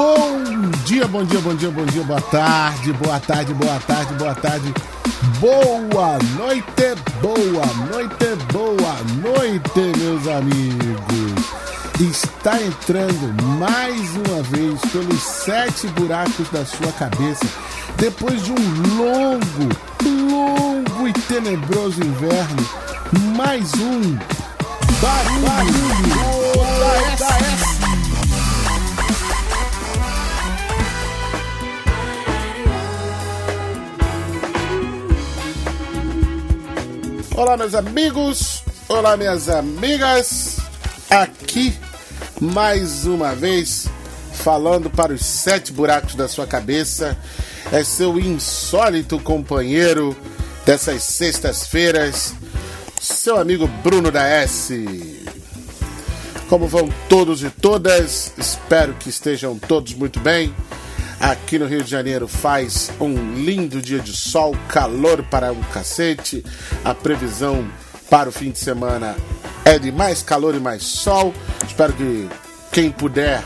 Bom dia, bom dia, bom dia, bom dia, boa tarde, boa tarde, boa tarde, boa tarde, boa noite, boa noite, boa noite, meus amigos. Está entrando mais uma vez pelos sete buracos da sua cabeça, depois de um longo, longo e tenebroso inverno, mais um barulho, da. Olá, meus amigos, olá, minhas amigas, aqui mais uma vez falando para os sete buracos da sua cabeça. É seu insólito companheiro dessas sextas-feiras, seu amigo Bruno da S. Como vão todos e todas? Espero que estejam todos muito bem. Aqui no Rio de Janeiro faz um lindo dia de sol, calor para um cacete. A previsão para o fim de semana é de mais calor e mais sol. Espero que quem puder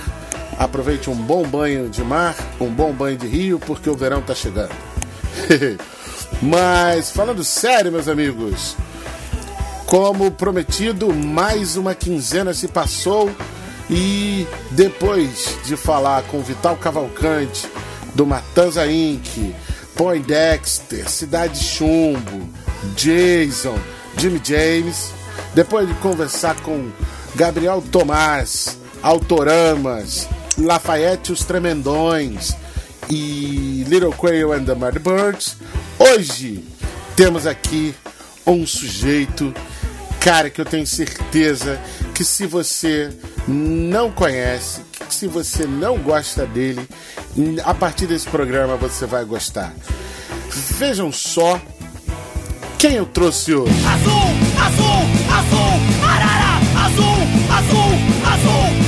aproveite um bom banho de mar, um bom banho de rio, porque o verão está chegando. Mas falando sério, meus amigos, como prometido, mais uma quinzena se passou e depois de falar com Vital Cavalcante, do Matanza Inc., Poindexter, Cidade Chumbo, Jason, Jimmy James, depois de conversar com Gabriel Tomás, Autoramas, Lafayette os Tremendões e Little Quail and the Mad Birds, hoje temos aqui um sujeito, cara, que eu tenho certeza que se você não conhece, que se você não gosta dele, a partir desse programa você vai gostar. Vejam só quem eu trouxe hoje. Azul, azul, azul, arara, azul, azul, azul,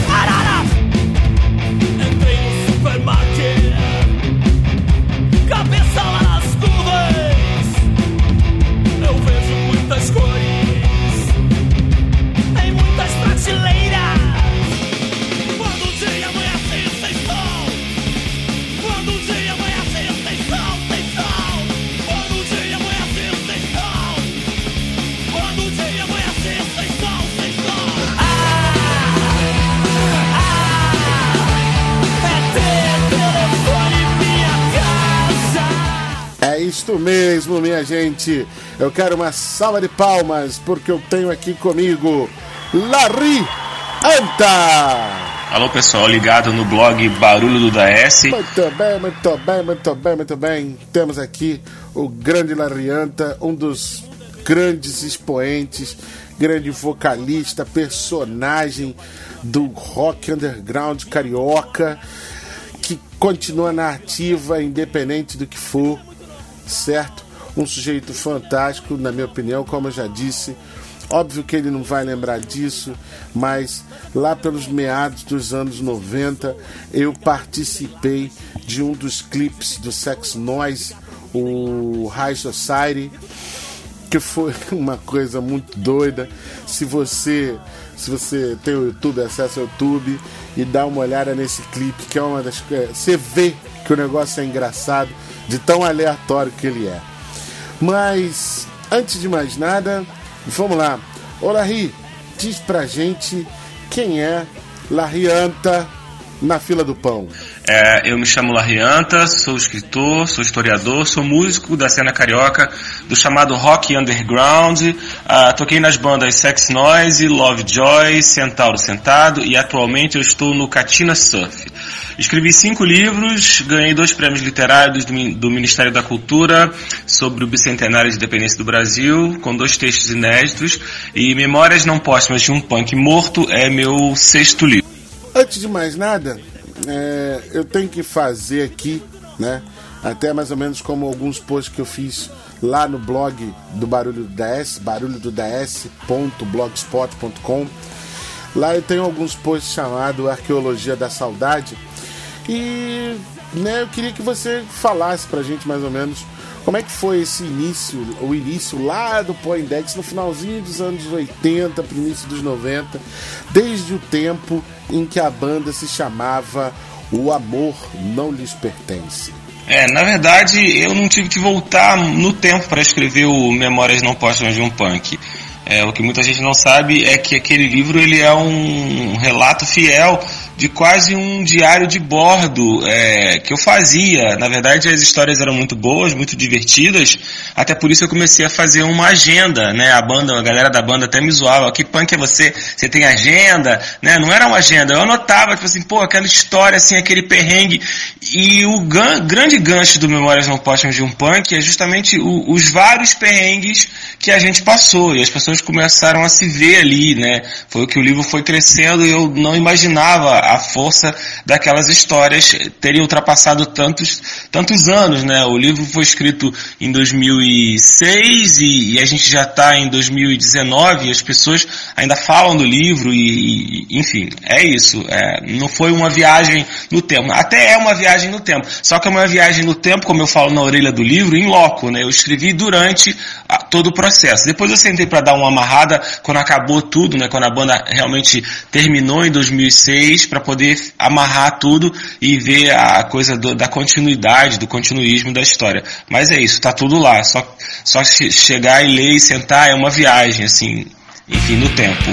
mesmo, minha gente. Eu quero uma salva de palmas porque eu tenho aqui comigo Larry Anta. Alô pessoal, ligado no blog Barulho do DS. Muito bem, muito bem, muito bem, muito bem. Temos aqui o grande Larianta, um dos grandes expoentes, grande vocalista, personagem do rock underground carioca, que continua na ativa, independente do que for, certo? Um sujeito fantástico, na minha opinião, como eu já disse. Óbvio que ele não vai lembrar disso, mas lá pelos meados dos anos 90 eu participei de um dos clipes do Sex Noise, o High Society, que foi uma coisa muito doida. Se você se você tem o YouTube, acessa o YouTube e dá uma olhada nesse clipe, que é uma das coisas. Você vê que o negócio é engraçado, de tão aleatório que ele é. Mas, antes de mais nada, vamos lá. Ô Larry, diz pra gente quem é Larry Anta na fila do pão. É, eu me chamo Larrianta, sou escritor, sou historiador, sou músico da cena carioca do chamado rock underground. Ah, toquei nas bandas Sex Noise, Lovejoy, Centauro Sentado e atualmente eu estou no Catina Surf. Escrevi cinco livros, ganhei dois prêmios literários do, do Ministério da Cultura sobre o bicentenário de independência do Brasil, com dois textos inéditos, e Memórias Não Póstumas de um Punk Morto é meu sexto livro. Antes de mais nada, é, eu tenho que fazer aqui, né? Até mais ou menos como alguns posts que eu fiz lá no blog do Barulho do DS, barulhodods.blogspot.com. Lá eu tenho alguns posts chamados Arqueologia da Saudade. E né, eu queria que você falasse pra gente mais ou menos como é que foi esse início, o início lá do Poindex no finalzinho dos anos 80, pro início dos 90, desde o tempo em que a banda se chamava O amor não lhes pertence. É, na verdade, eu não tive que voltar no tempo para escrever o Memórias Não Póstumas de um Punk. É, o que muita gente não sabe é que aquele livro ele é um relato fiel de quase um diário de bordo é, que eu fazia. Na verdade, as histórias eram muito boas, muito divertidas. Até por isso eu comecei a fazer uma agenda, né? A banda, a galera da banda até me zoava. Que punk é você? Você tem agenda? Né? Não era uma agenda. Eu anotava, tipo assim, pô, aquela história, assim, aquele perrengue. E o gan grande gancho do Memórias Não Póstumas de um Punk é justamente o, os vários perrengues que a gente passou. E as pessoas começaram a se ver ali, né? Foi o que o livro foi crescendo e eu não imaginava a força daquelas histórias terem ultrapassado tantos, tantos anos, né? O livro foi escrito em 2006 e, e a gente já está em 2019 e as pessoas ainda falam do livro e, e enfim, é isso. É, não foi uma viagem no tempo. Até é uma viagem no tempo. Só que é uma viagem no tempo, como eu falo na orelha do livro, em loco, né? Eu escrevi durante a, todo o processo. Depois eu sentei para dar uma amarrada quando acabou tudo, né? Quando a banda realmente terminou em 2006 para poder amarrar tudo e ver a coisa do, da continuidade, do continuismo da história. Mas é isso, tá tudo lá. Só, só chegar e ler e sentar é uma viagem, assim, enfim, no tempo.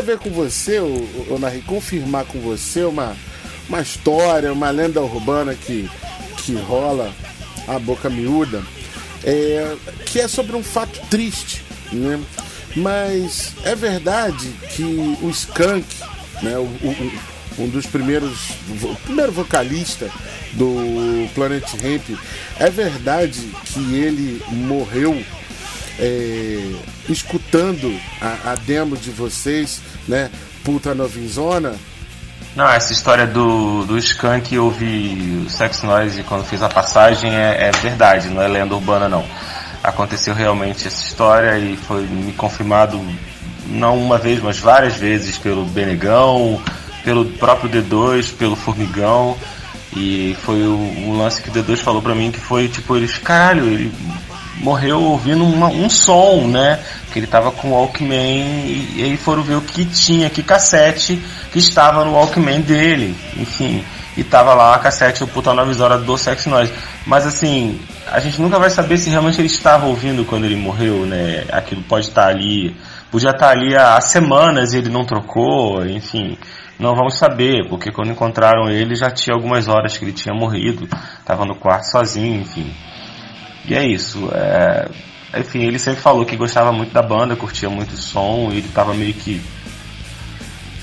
Ver com você, o, confirmar com você uma, uma história, uma lenda urbana que, que rola a boca miúda, é, que é sobre um fato triste, né? Mas é verdade que o Skank, né, o, o, um dos primeiros, o primeiro vocalista do Planet Ramp, é verdade que ele morreu é, escutando a, a, demo de vocês, né? Puta Novinzona. Não, essa história do, do Skank eu ouvi o Sex Noise quando fiz a passagem é, é verdade, não é lenda urbana não. Aconteceu realmente essa história e foi me confirmado não uma vez, mas várias vezes pelo Benegão, pelo próprio D2, pelo Formigão. E foi o, o lance que o D2 falou pra mim que foi tipo, eles, caralho, ele morreu ouvindo uma, um som, né? Que ele tava com o Walkman e, e aí foram ver o que tinha, que cassete que estava no Walkman dele, enfim. E tava lá a cassete, o puta novisora do Sex Noise. Mas assim, a gente nunca vai saber se realmente ele estava ouvindo quando ele morreu, né? Aquilo pode estar ali, podia estar ali há semanas e ele não trocou, enfim. Não vamos saber, porque quando encontraram ele já tinha algumas horas que ele tinha morrido, estava no quarto sozinho, enfim. E é isso. É... Enfim, ele sempre falou que gostava muito da banda, curtia muito o som, e ele estava meio que.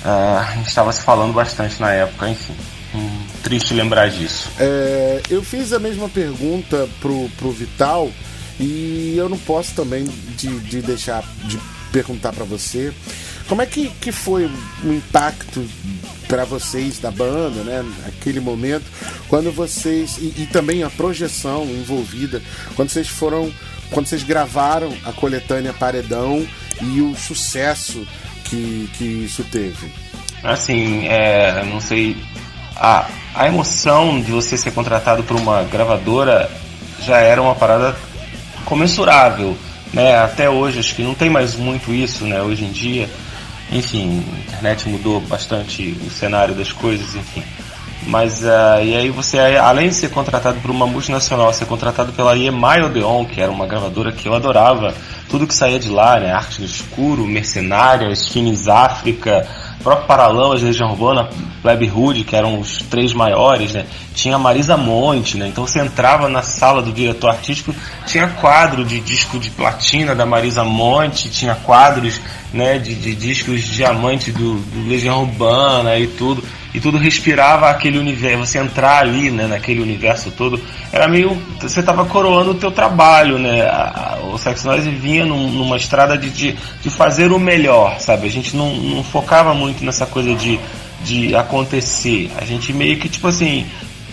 Uh, a gente estava se falando bastante na época, enfim. Hum, triste lembrar disso. É, eu fiz a mesma pergunta pro, pro Vital e eu não posso também de, de deixar de perguntar para você como é que, que foi o impacto para vocês da banda, né? Naquele momento, quando vocês. E, e, também a projeção envolvida, quando vocês foram. Quando vocês gravaram a coletânea Paredão e o sucesso que, que isso teve. Assim, é, não sei. A, a emoção de você ser contratado por uma gravadora já era uma parada comensurável. Né? Até hoje, acho que não tem mais muito isso, né? Hoje em dia enfim, a internet mudou bastante o cenário das coisas, enfim. Mas uh, e aí você, além de ser contratado por uma multinacional, ser contratado pela EMI Odeon, que era uma gravadora que eu adorava, tudo que saía de lá, né? Arte no Escuro, Mercenária, Skins África, próprio Paralamas, Legião Urbana, Plebe Hood, que eram os três maiores, né? Tinha Marisa Monte, né? Então você entrava na sala do diretor artístico, tinha quadro de disco de platina da Marisa Monte, tinha quadros, né, de, de discos de diamante do, do Legião Urbana e tudo. e tudo respirava aquele universo, você entrar ali, né, naquele universo todo, era meio, você estava coroando o teu trabalho, né, a, a, o Sex Noise vinha num, numa estrada de, de, de, fazer o melhor, sabe, a gente não, não focava muito nessa coisa de, de acontecer, a gente meio que, tipo assim,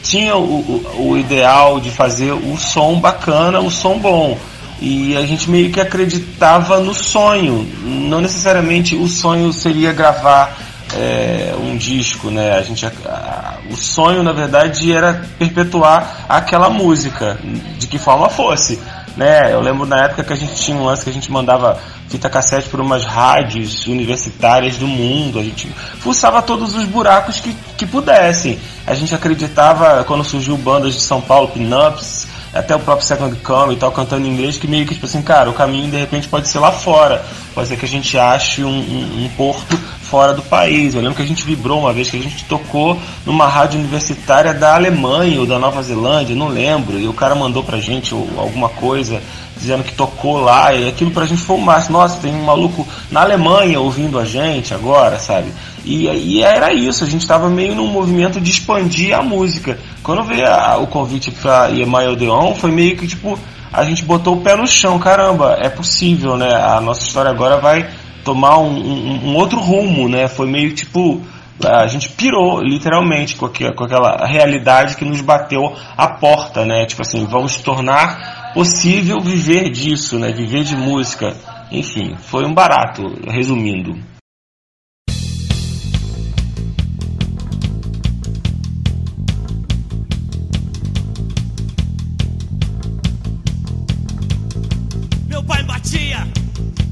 tinha o, o, ideal de fazer o som bacana, o som bom, e a gente meio que acreditava no sonho. Não necessariamente o sonho seria gravar é, um disco, né? A gente, a, o sonho, na verdade, era perpetuar aquela música, de que forma fosse. Né? Eu lembro na época que a gente tinha um lance que a gente mandava fita cassete por umas rádios universitárias do mundo, a gente fuçava todos os buracos que, que pudessem. A gente acreditava, quando surgiu bandas de São Paulo, Pinups, até o próprio Second Come e tal, cantando em inglês, que meio que tipo assim, cara, o caminho de repente pode ser lá fora. Pode ser que a gente ache um, um, um porto fora do país. Eu lembro que a gente vibrou uma vez que a gente tocou numa rádio universitária da Alemanha ou da Nova Zelândia, não lembro, e o cara mandou pra gente alguma coisa dizendo que tocou lá, e aquilo pra gente foi o máximo. Nossa, tem um maluco na Alemanha ouvindo a gente agora, sabe? E, e era isso, a gente estava meio num movimento de expandir a música. Quando veio a, o convite pra Yemai Odeon, foi meio que tipo, a gente botou o pé no chão, caramba, é possível, né? A nossa história agora vai tomar um, um, um outro rumo, né? Foi meio tipo, a gente pirou literalmente com, com aquela realidade que nos bateu a porta, né? Tipo assim, vamos tornar possível viver disso, né? Viver de música. Enfim, foi um barato, resumindo.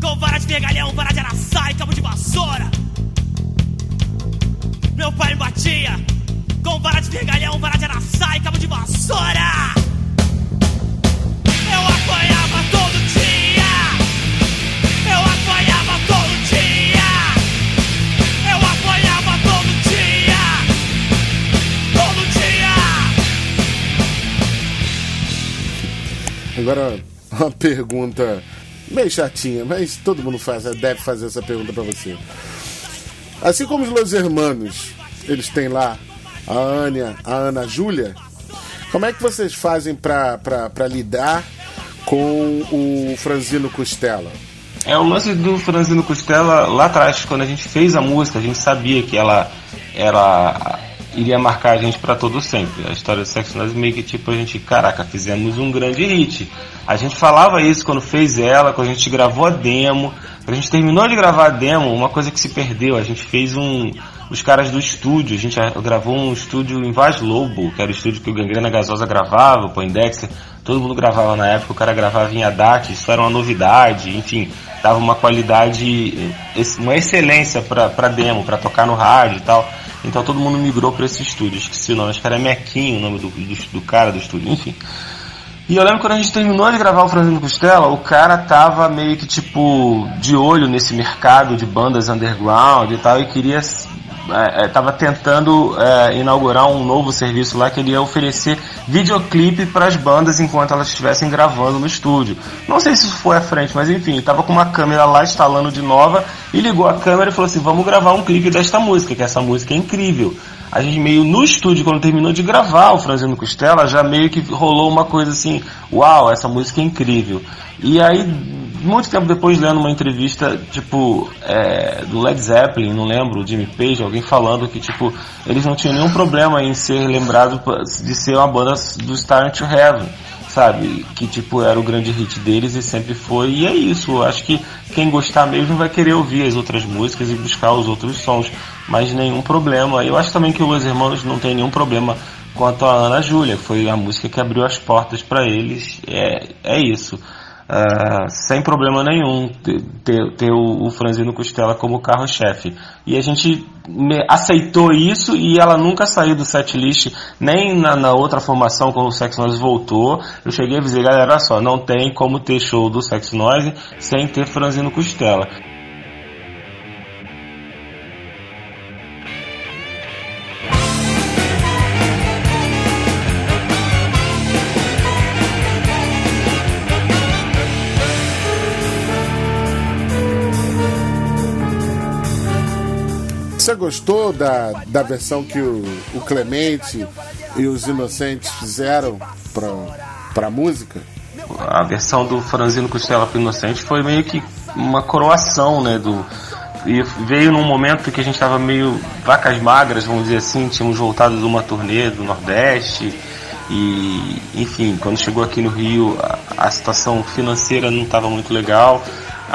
Com vara de vergalhão, vara de araçá e cabo de vassoura. Meu pai me batia com vara de vergalhão, vara de araçá e cabo de vassoura. Eu apanhava todo dia. Eu apanhava todo dia. Eu apanhava todo dia. Todo dia. Agora, uma pergunta meio chatinha, mas todo mundo faz, deve fazer essa pergunta para você. Assim como os Los Hermanos, eles têm lá a Ania, a Ana Júlia, como é que vocês fazem para lidar com o Franzino Costela? É, o lance do Franzino Costela, lá atrás, quando a gente fez a música, a gente sabia que ela era iria marcar a gente para todo sempre. A história do Sexo Nós meio que tipo a gente, caraca, fizemos um grande hit. A gente falava isso quando fez ela, quando a gente gravou a demo. Quando a gente terminou de gravar a demo, uma coisa que se perdeu, a gente fez um os caras do estúdio, a gente gravou um estúdio em Vaz Lobo, que era o estúdio que o Gangrena Gasosa gravava, o Poindexter, todo mundo gravava na época, o cara gravava em Haddad, isso era uma novidade, enfim, dava uma qualidade, uma excelência para demo, para tocar no rádio e tal. Então todo mundo migrou para esse estúdio. Esqueci o nome, acho que era Mequinho o nome do, do, do, cara do estúdio, enfim. E eu lembro quando a gente terminou de gravar o Franzino Costela, o cara tava meio que tipo de olho nesse mercado de bandas underground e tal e queria estava é, é tentando é, inaugurar um novo serviço lá que ele ia oferecer videoclipe para as bandas enquanto elas estivessem gravando no estúdio. Não sei se isso foi à frente, mas enfim, estava com uma câmera lá instalando de nova e ligou a câmera e falou assim: vamos gravar um clipe desta música, que essa música é incrível. A gente meio no estúdio, quando terminou de gravar o Franzino Costela, já meio que rolou uma coisa assim: uau, essa música é incrível. E aí muito tempo depois lendo uma entrevista, tipo, é, do Led Zeppelin, não lembro, Jimmy Page, alguém falando que, tipo, eles não tinham nenhum problema em ser lembrados de ser uma banda do Star to Heaven, sabe? Que, tipo, era o grande hit deles e sempre foi. E é isso, eu acho que quem gostar mesmo vai querer ouvir as outras músicas e buscar os outros sons, mas nenhum problema. Eu acho também que os irmãos não tem nenhum problema quanto a Ana Júlia, foi a música que abriu as portas para eles. É, é isso. Uh, sem problema nenhum ter, ter o, o Franzino Costela como carro-chefe. E a gente aceitou isso e ela nunca saiu do setlist, nem na, na, outra formação quando o Sex Noise voltou. Eu cheguei a dizer, galera, olha só, não tem como ter show do Sex Noise sem ter Franzino Costela. Gostou da, da versão que o, o Clemente e os Inocentes fizeram pra, pra música? A versão do Franzino Costela pro Inocente foi meio que uma coroação, né, do e veio num momento que a gente estava meio vacas magras, vamos dizer assim, tínhamos voltado de uma turnê do Nordeste e, enfim, quando chegou aqui no Rio, a, a situação financeira não estava muito legal.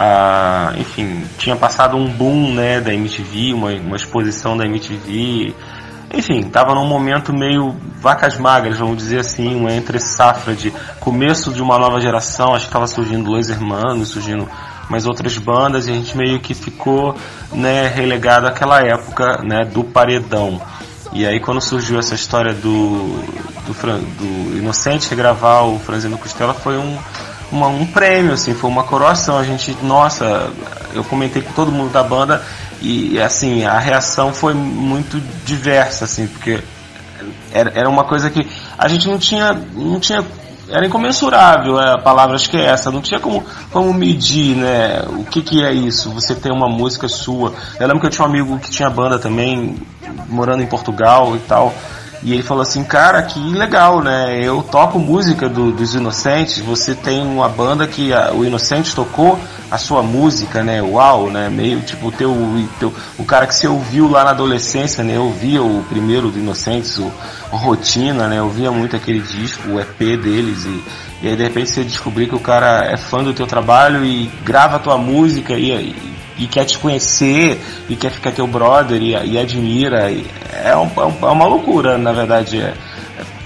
Ah, enfim, tinha passado um boom né, da MTV, uma, uma exposição da MTV. Enfim, estava num momento meio vacas magras, vamos dizer assim, uma entre safra de começo de uma nova geração. Acho que estava surgindo Los Hermanos, surgindo mais outras bandas e a gente meio que ficou né, relegado àquela época né, do paredão. E aí quando surgiu essa história do, do, do Inocente regravar o Franzino Costela foi um, uma, um prêmio, assim, foi uma coroação. A gente, nossa, eu comentei com todo mundo da banda e assim, a reação foi muito diversa, assim, porque era, era uma coisa que a gente não tinha, não tinha era incomensurável, é, a palavra acho que é essa, não tinha como, como medir, né, o que que é isso, você ter uma música sua. Eu lembro que eu tinha um amigo que tinha banda também, morando em Portugal e tal, e ele falou assim, cara, que legal, né? Eu toco música do, dos Inocentes, você tem uma banda que a, o Inocentes tocou a sua música, né? Uau, né? Meio tipo teu, teu, o cara que você ouviu lá na adolescência, né? Eu ouvia o primeiro do Inocentes, o, o Rotina, né? Eu ouvia muito aquele disco, o EP deles e, e aí de repente você descobrir que o cara é fã do teu trabalho e grava a tua música e, e e quer te conhecer e quer ficar teu brother e, e admira. E é, um, é, uma loucura, na verdade. É,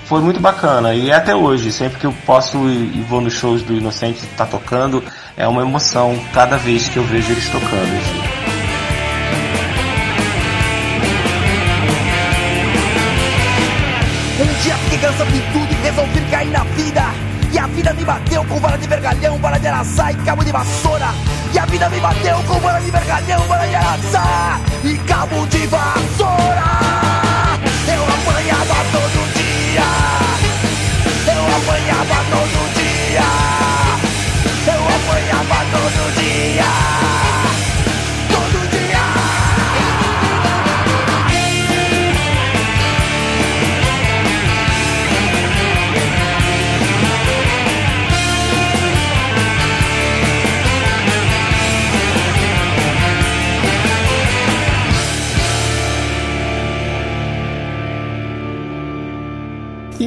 foi muito bacana e até hoje, sempre que eu posso e vou nos shows do Inocente tá tocando, é uma emoção cada vez que eu vejo eles tocando. Assim. Um dia fiquei cansado de tudo e resolvi cair na vida. E a vida me bateu com vara de vergalhão, vara de araçá e cabo de vassoura. E a vida me bateu com vara de vergalhão, vara de araçá e cabo de vassoura. Eu apanhava todo dia. Eu apanhava todo dia. Eu apanhava todo dia.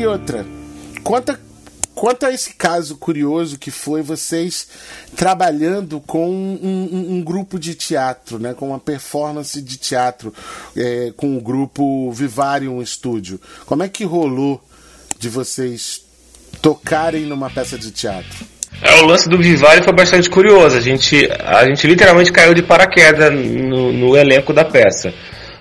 E outra, conta, conta esse caso curioso que foi vocês trabalhando com um, um, um grupo de teatro, né, com uma performance de teatro, é, com o grupo Vivarium Studio. Como é que rolou de vocês tocarem numa peça de teatro? É, o lance do Vivário foi bastante curioso. A gente, a gente literalmente caiu de paraquedas no, no elenco da peça.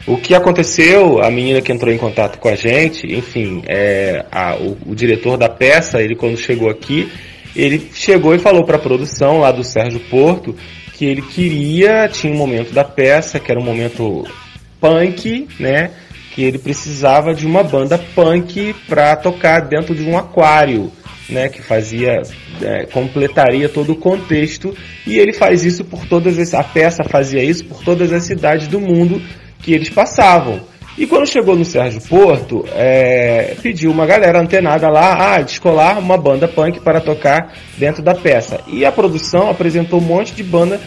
O que aconteceu, a menina que entrou em contato com a gente, enfim, é, a, o, o, diretor da peça, ele quando chegou aqui, ele chegou e falou para a produção lá do Sérgio Porto que ele queria, tinha um momento da peça, que era um momento punk, né? Que ele precisava de uma banda punk para tocar dentro de um aquário, né? Que fazia, é, completaria todo o contexto. E ele faz isso por todas as, a peça fazia isso por todas as cidades do mundo que eles passavam. E quando chegou no Sérgio Porto, é, pediu uma galera antenada lá, ah, descolar uma banda punk para tocar dentro da peça. E a produção apresentou um monte de banda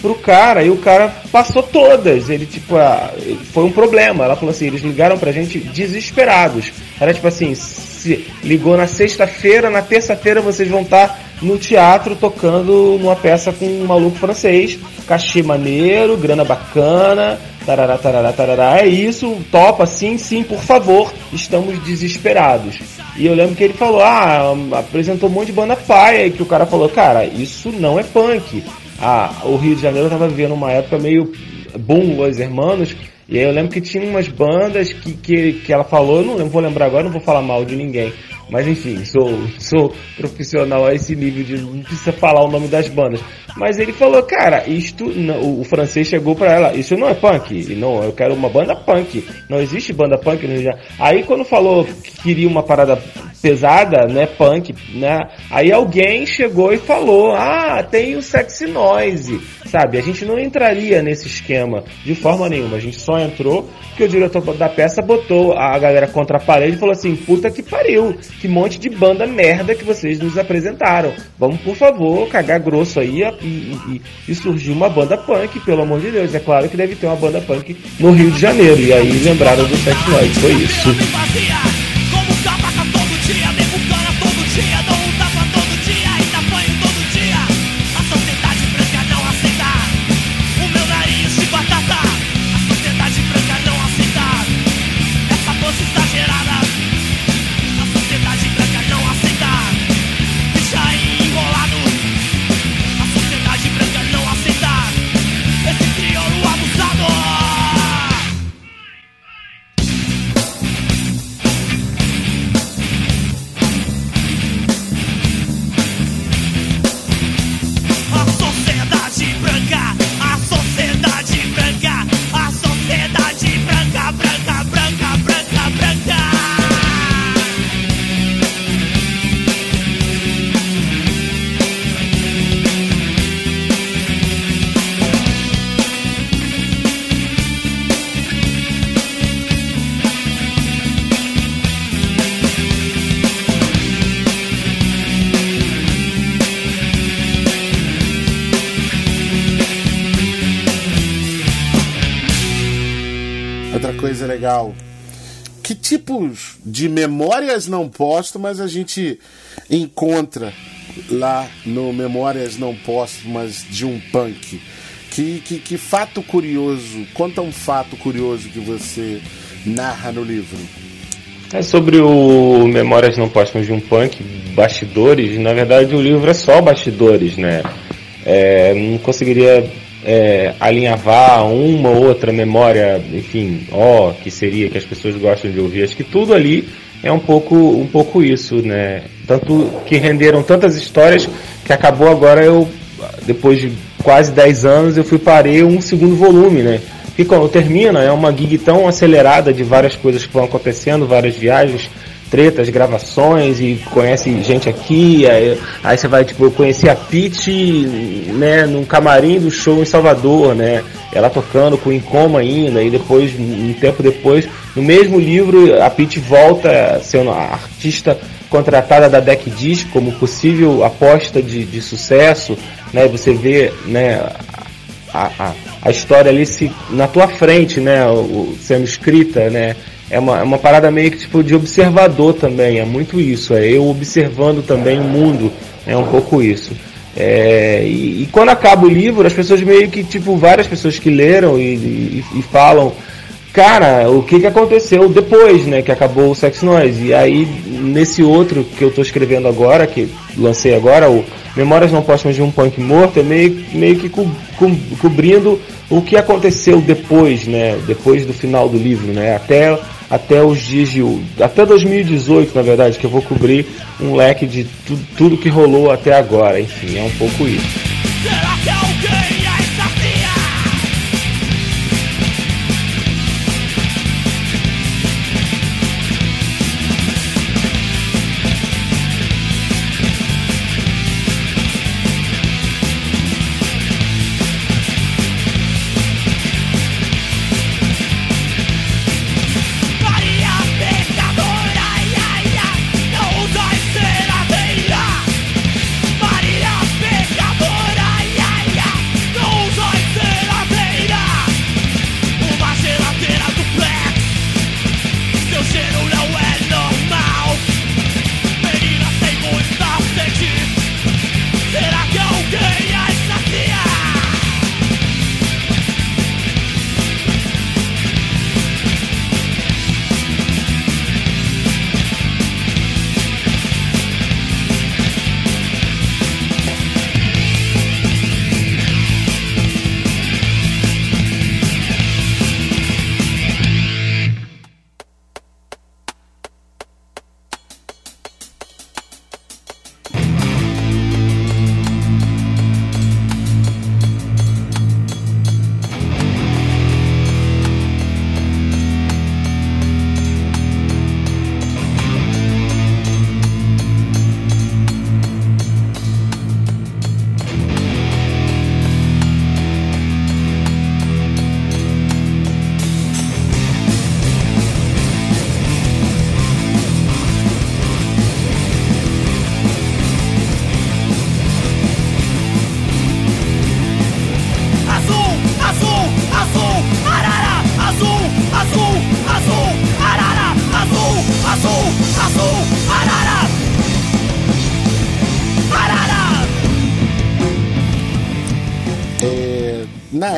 pro cara e o cara passou todas. Ele, tipo, ah, foi um problema. Ela falou assim, eles ligaram pra gente desesperados. Era tipo assim, se ligou na sexta-feira, na terça-feira vocês vão estar tá no teatro tocando uma peça com um maluco francês, cachê maneiro, grana bacana, tarará, tarará, tarará, é isso, topa, sim, sim, por favor, estamos desesperados. E eu lembro que ele falou, ah, apresentou um monte de banda paia, e que o cara falou, cara, isso não é punk. Ah, o Rio de Janeiro tava vivendo uma época meio boom, Los Hermanos, e aí eu lembro que tinha umas bandas que, que, que ela falou, não vou lembrar agora, não vou falar mal de ninguém. Mas enfim, sou, sou profissional a esse nível de não precisa falar o nome das bandas. Mas ele falou, cara, isto, não, o francês chegou para ela, isso não é punk, não, eu quero uma banda punk, não existe banda punk no Aí quando falou que queria uma parada pesada, né, punk, né? Aí alguém chegou e falou: "Ah, tem o sexy noise", sabe? A gente não entraria nesse esquema de forma nenhuma. A gente só entrou porque o diretor da peça botou a galera contra a parede e falou assim: "Puta que pariu, que monte de banda merda que vocês nos apresentaram. Vamos, por favor, cagar grosso aí e, e, e surgiu uma banda punk, pelo amor de Deus. É claro que deve ter uma banda punk no Rio de Janeiro. E aí lembraram do Sex Noise, foi isso. De memórias não póstumas a gente encontra lá no Memórias Não Póstumas de um Punk? Que, que, que fato curioso, conta um fato curioso que você narra no livro. É sobre o Memórias Não Póstumas de um Punk, bastidores, na verdade o livro é só bastidores, né? É, não conseguiria é, alinhavar uma ou outra memória, enfim, ó, que seria que as pessoas gostam de ouvir. Acho que tudo ali é um pouco, um pouco isso, né? Tanto que renderam tantas histórias que acabou agora eu, depois de quase 10 anos, eu fui parei um segundo volume, né? E quando termina, é uma gig tão acelerada de várias coisas que vão acontecendo, várias viagens, tretas, gravações e conhece gente aqui, aí, aí você vai, tipo, eu conheci a Pete, né, num camarim do show em Salvador, né, ela tocando com Incoma ainda, e depois, um tempo depois, no mesmo livro, a Pete volta sendo a artista contratada da Deck Disc como possível aposta de, de sucesso, né, você vê, né, a, a, a história ali se, na tua frente, né, o- sendo escrita, né, é uma, é uma parada meio que tipo de observador também, é muito isso, é eu observando também o mundo, é um pouco isso. É, e, e quando acaba o livro, as pessoas meio que, tipo, várias pessoas que leram e, e, e falam, cara, o que, que aconteceu depois, né, que acabou o Sex Noise. E aí, nesse outro que eu tô escrevendo agora, que lancei agora, o Memórias Não Póstumas de um Punk Morto, é meio, meio que co- co- cobrindo o que aconteceu depois, né, depois do final do livro, né, até, até os dias de, até 2018, na verdade, que eu vou cobrir um leque de tu, tudo que rolou até agora, enfim, é um pouco isso.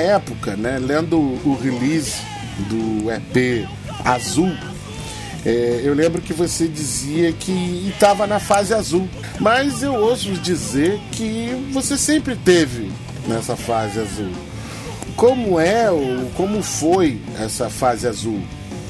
Época, né, lendo o release do EP Azul, é, eu lembro que você dizia que estava na fase azul, mas eu ouço dizer que você sempre teve nessa fase azul. Como é ou como foi essa fase azul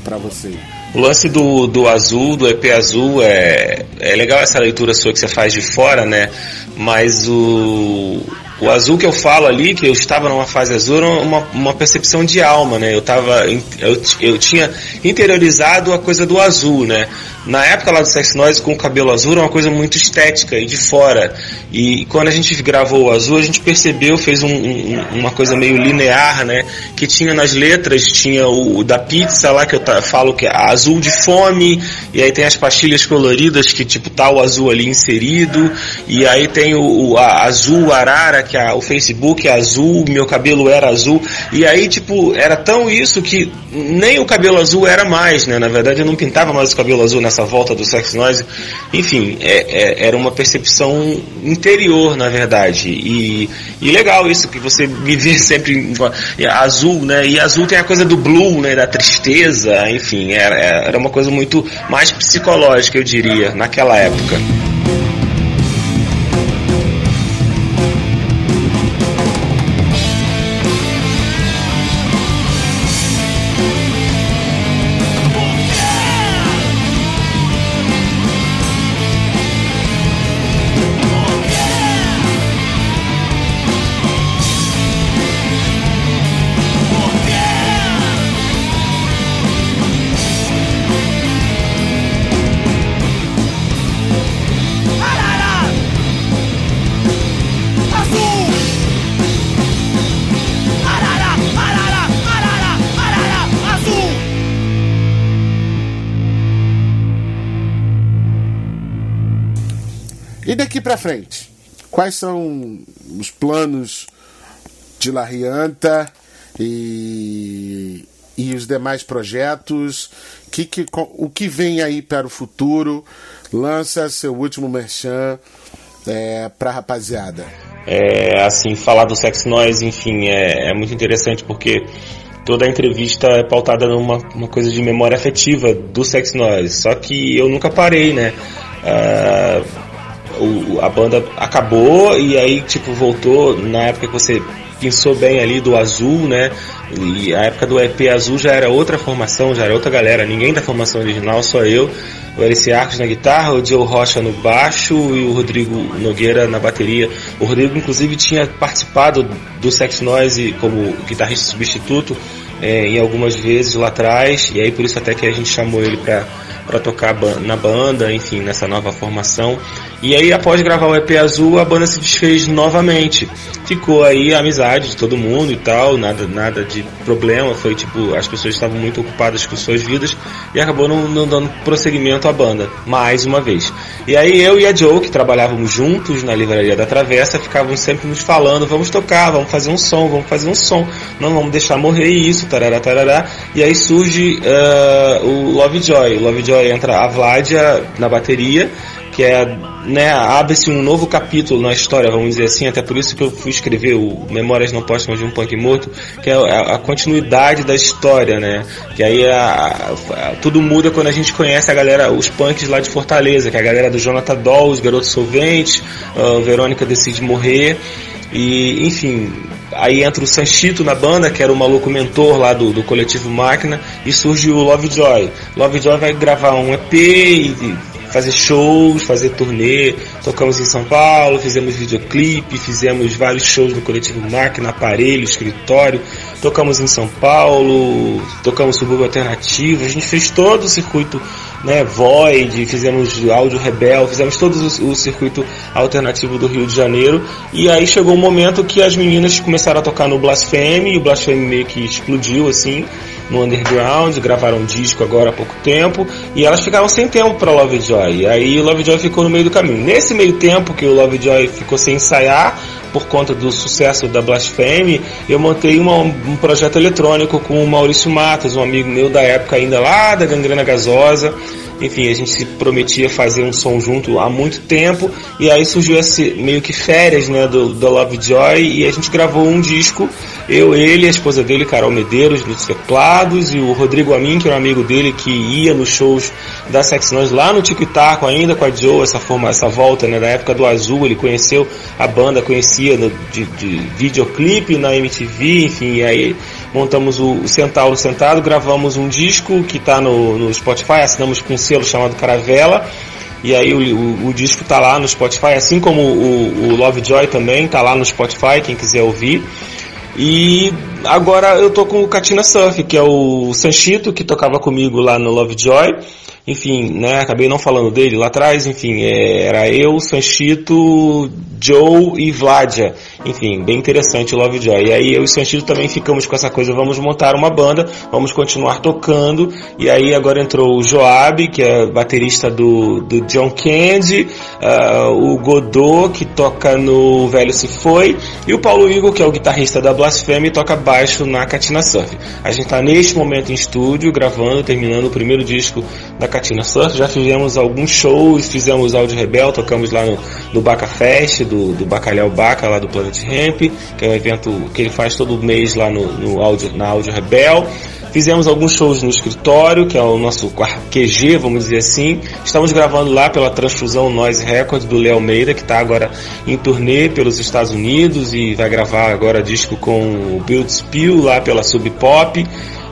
para você? O lance do, do azul, do EP azul, é, é legal essa leitura sua que você faz de fora, né? Mas o, o azul que eu falo ali, que eu estava numa fase azul, uma, uma percepção de alma, né? Eu, tava, eu, eu tinha interiorizado a coisa do azul, né? Na época lá do Sex Noise, com o cabelo azul, era uma coisa muito estética e de fora. E quando a gente gravou o azul, a gente percebeu, fez um, um, uma coisa meio linear, né? Que tinha nas letras, tinha o, o da pizza lá, que eu falo que é azul de fome, e aí tem as pastilhas coloridas, que tipo tá o azul ali inserido, e aí tem o, o a, azul arara, que a, o Facebook é azul, meu cabelo era azul, e aí tipo, era tão isso que nem o cabelo azul era mais, né? Na verdade eu não pintava mais o cabelo azul nessa volta do Sex Noise. Enfim, é, é, era uma percepção interior, na verdade. E, e legal isso, que você me vê sempre azul, né? E azul tem a coisa do blue, né? Da tristeza, enfim, era, era uma coisa muito mais psicológica, eu diria, naquela época. Frente, quais são os planos de La Rianta e, e os demais projetos? Que, que, o que vem aí para o futuro? Lança seu último merchan é, para a rapaziada. É, assim, falar do Sex Noise, enfim, é, é muito interessante porque toda a entrevista é pautada numa uma coisa de memória afetiva do Sex Noise. Só que eu nunca parei, né? Uh, o, a banda acabou e aí tipo voltou na época que você pensou bem ali do azul, né? E a época do EP azul já era outra formação, já era outra galera, ninguém da formação original, só eu, o Alice Arcos na guitarra, o Joe Rocha no baixo e o Rodrigo Nogueira na bateria. O Rodrigo inclusive tinha participado do Sex Noise como guitarrista substituto é, em algumas vezes lá atrás, e aí por isso até que a gente chamou ele para para tocar na banda, enfim, nessa nova formação. E aí, após gravar o EP Azul, a banda se desfez novamente. Ficou aí a amizade de todo mundo e tal, nada, nada de problema. Foi tipo, as pessoas estavam muito ocupadas com suas vidas e acabou não, não dando prosseguimento à banda, mais uma vez. E aí, eu e a Joe, que trabalhávamos juntos na livraria da Travessa, ficávamos sempre nos falando: vamos tocar, vamos fazer um som, vamos fazer um som, não vamos deixar morrer isso, tarará, tarará. E aí surge uh, o Lovejoy. O Lovejoy entra a Vladia na bateria que é, né, abre-se um novo capítulo na história, vamos dizer assim, até por isso que eu fui escrever o Memórias Não Póstumas de um Punk Morto, que é a, continuidade da história, né, que aí a, a, tudo muda quando a gente conhece a galera, os punks lá de Fortaleza, que é a galera do Jonathan Doll, os Garotos Solventes, a Verônica Decide Morrer, e, enfim, aí entra o Sanchito na banda, que era o maluco mentor lá do, do coletivo Máquina, e surge o Lovejoy. Lovejoy vai gravar um EP e fazer shows, fazer turnê. Tocamos em São Paulo, fizemos videoclipe, fizemos vários shows no coletivo Máquina, Aparelho, Escritório. Tocamos em São Paulo, tocamos subúrbio alternativo. A gente fez todo o circuito, né, Void, fizemos áudio Rebel, fizemos todo o, o circuito alternativo do Rio de Janeiro. E aí chegou um momento que as meninas começaram a tocar no Blasphemy, e o Blasphemy meio que explodiu assim no underground, gravaram um disco agora há pouco tempo, e elas ficaram sem tempo para Lovejoy. E aí o Lovejoy ficou no meio do caminho. Nesse meio tempo que o Lovejoy ficou sem ensaiar, por conta do sucesso da Blasphemy, eu montei uma, um projeto eletrônico com o Maurício Matos, um amigo meu da época ainda lá da Gangrena Gasosa. Enfim, a gente se prometia fazer um som junto há muito tempo e aí surgiu esse meio que férias, né, do, do Lovejoy e a gente gravou um disco, eu, ele, a esposa dele, Carol Medeiros, nos teclados e o Rodrigo Amin, que era um amigo dele que ia nos shows da Sex Noise lá no Tico e Taco ainda com a Joe, essa forma, essa volta, né, na época do Azul, ele conheceu a banda, conhecia no, de, de videoclipe na MTV, enfim, e aí montamos o Centauro Sentado, gravamos um disco que está no, no Spotify, assinamos com um selo chamado Caravela. E aí o, o, o disco está lá no Spotify, assim como o, o Lovejoy também está lá no Spotify, quem quiser ouvir. E agora eu tô com o Katina Surf, que é o Sanchito, que tocava comigo lá no Lovejoy. Enfim, né, acabei não falando dele lá atrás, enfim, é, era eu, Sanchito, Joe e Vladia. Enfim, bem interessante o Lovejoy. E aí eu e Sanchito também ficamos com essa coisa, vamos montar uma banda, vamos continuar tocando. E aí agora entrou o Joab, que é baterista do, do John Candy, uh, o Godot, que toca no Velho Se Foi, e o Paulo Igor, que é o guitarrista da Blasphemy, toca baixo na Katina Surf. A gente está neste momento em estúdio, gravando, terminando o primeiro disco da Katina Surf. Já fizemos alguns shows, fizemos Áudio Rebel, tocamos lá no, no Baca Fest, do, do Bacalhau Baca, lá do Planet Ramp, que é um evento que ele faz todo mês lá no, no áudio, na Áudio Rebel. Fizemos alguns shows no escritório, que é o nosso QG, vamos dizer assim. Estamos gravando lá pela Transfusão Noise Record do Léo Meira, que está agora em turnê pelos Estados Unidos e vai gravar agora disco com o Build Spill lá pela Sub Pop.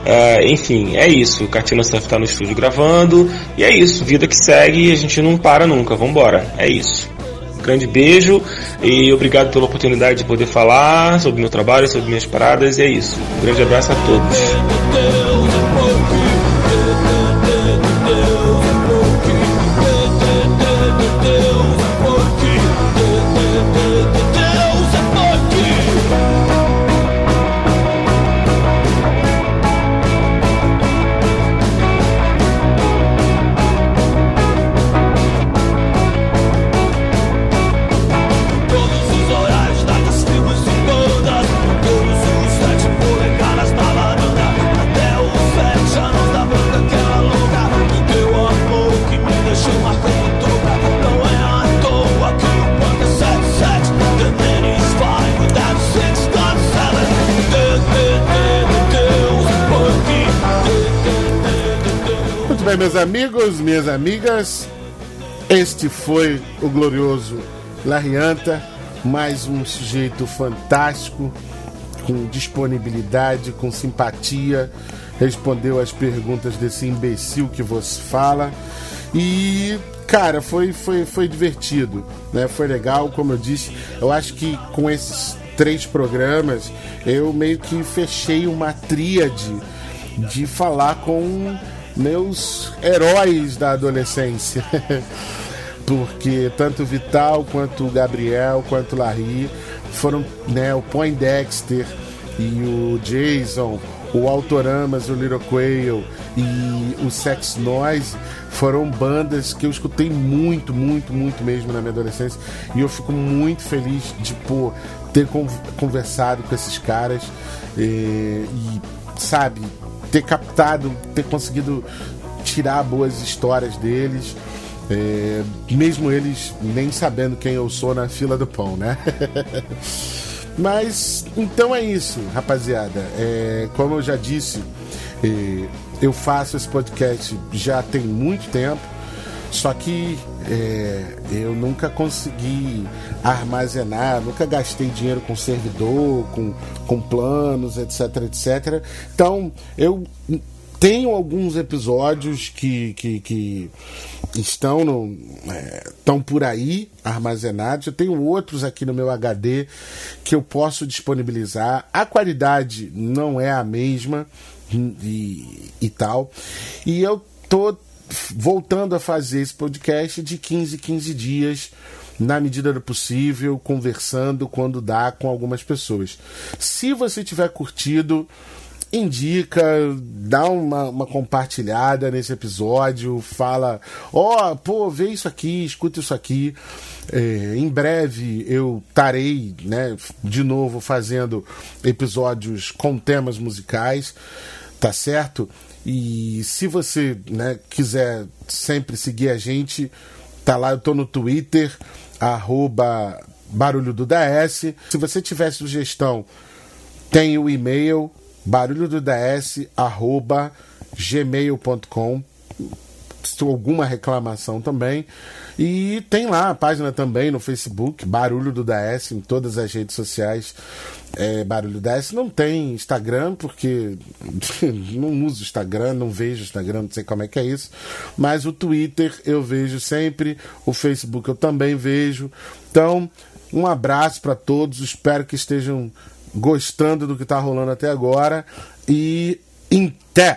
Uh, enfim, é isso. O Katina Surf está no estúdio gravando. E é isso. Vida que segue e a gente não para nunca. Vambora. É isso. Um grande beijo e obrigado pela oportunidade de poder falar sobre meu trabalho, sobre minhas paradas. E é isso. Um grande abraço a. Todos amigas, este foi o glorioso Larianta, mais um sujeito fantástico, com disponibilidade, com simpatia, respondeu as perguntas desse imbecil que você fala e cara, foi, foi, foi divertido, né? Foi legal, como eu disse, eu acho que com esses três programas eu meio que fechei uma tríade de falar com meus heróis da adolescência. Porque tanto Vital quanto Gabriel, quanto Larry foram, né, o Poindexter e o Jason, o Autoramas, o Little Quail e o Sex Noise foram bandas que eu escutei muito, muito, muito mesmo na minha adolescência e eu fico muito feliz de pô, ter con- conversado com esses caras eh, e, sabe, ter captado, ter conseguido tirar boas histórias deles. É, mesmo eles nem sabendo quem eu sou na fila do pão, né? Mas então é isso, rapaziada. É, como eu já disse, é, eu faço esse podcast já tem muito tempo, só que é, eu nunca consegui armazenar, nunca gastei dinheiro com servidor, com, com planos, etc, etc. Então eu tenho alguns episódios que, que, que estão, no, é, estão por aí armazenados. Eu tenho outros aqui no meu HD que eu posso disponibilizar. A qualidade não é a mesma e, e tal. E eu tô voltando a fazer esse podcast de 15 15 dias na medida do possível, conversando quando dá com algumas pessoas. Se você tiver curtido, indica, dá uma, uma compartilhada nesse episódio, fala, ó, oh, pô, vê isso aqui, escuta isso aqui. É, em breve eu estarei, né, de novo fazendo episódios com temas musicais, tá certo? E se você né, quiser sempre seguir a gente, tá lá, eu tô no Twitter, arroba barulho do DS. Se você tiver sugestão, tem o e-mail barulho do DS arroba gmail.com alguma reclamação também. E tem lá a página também no Facebook, Barulho do DS, em todas as redes sociais. É, Barulho DS não tem Instagram, porque não uso Instagram, não vejo Instagram, não sei como é que é isso. Mas o Twitter eu vejo sempre, o Facebook eu também vejo. Então, um abraço para todos, espero que estejam gostando do que está rolando até agora. E em té!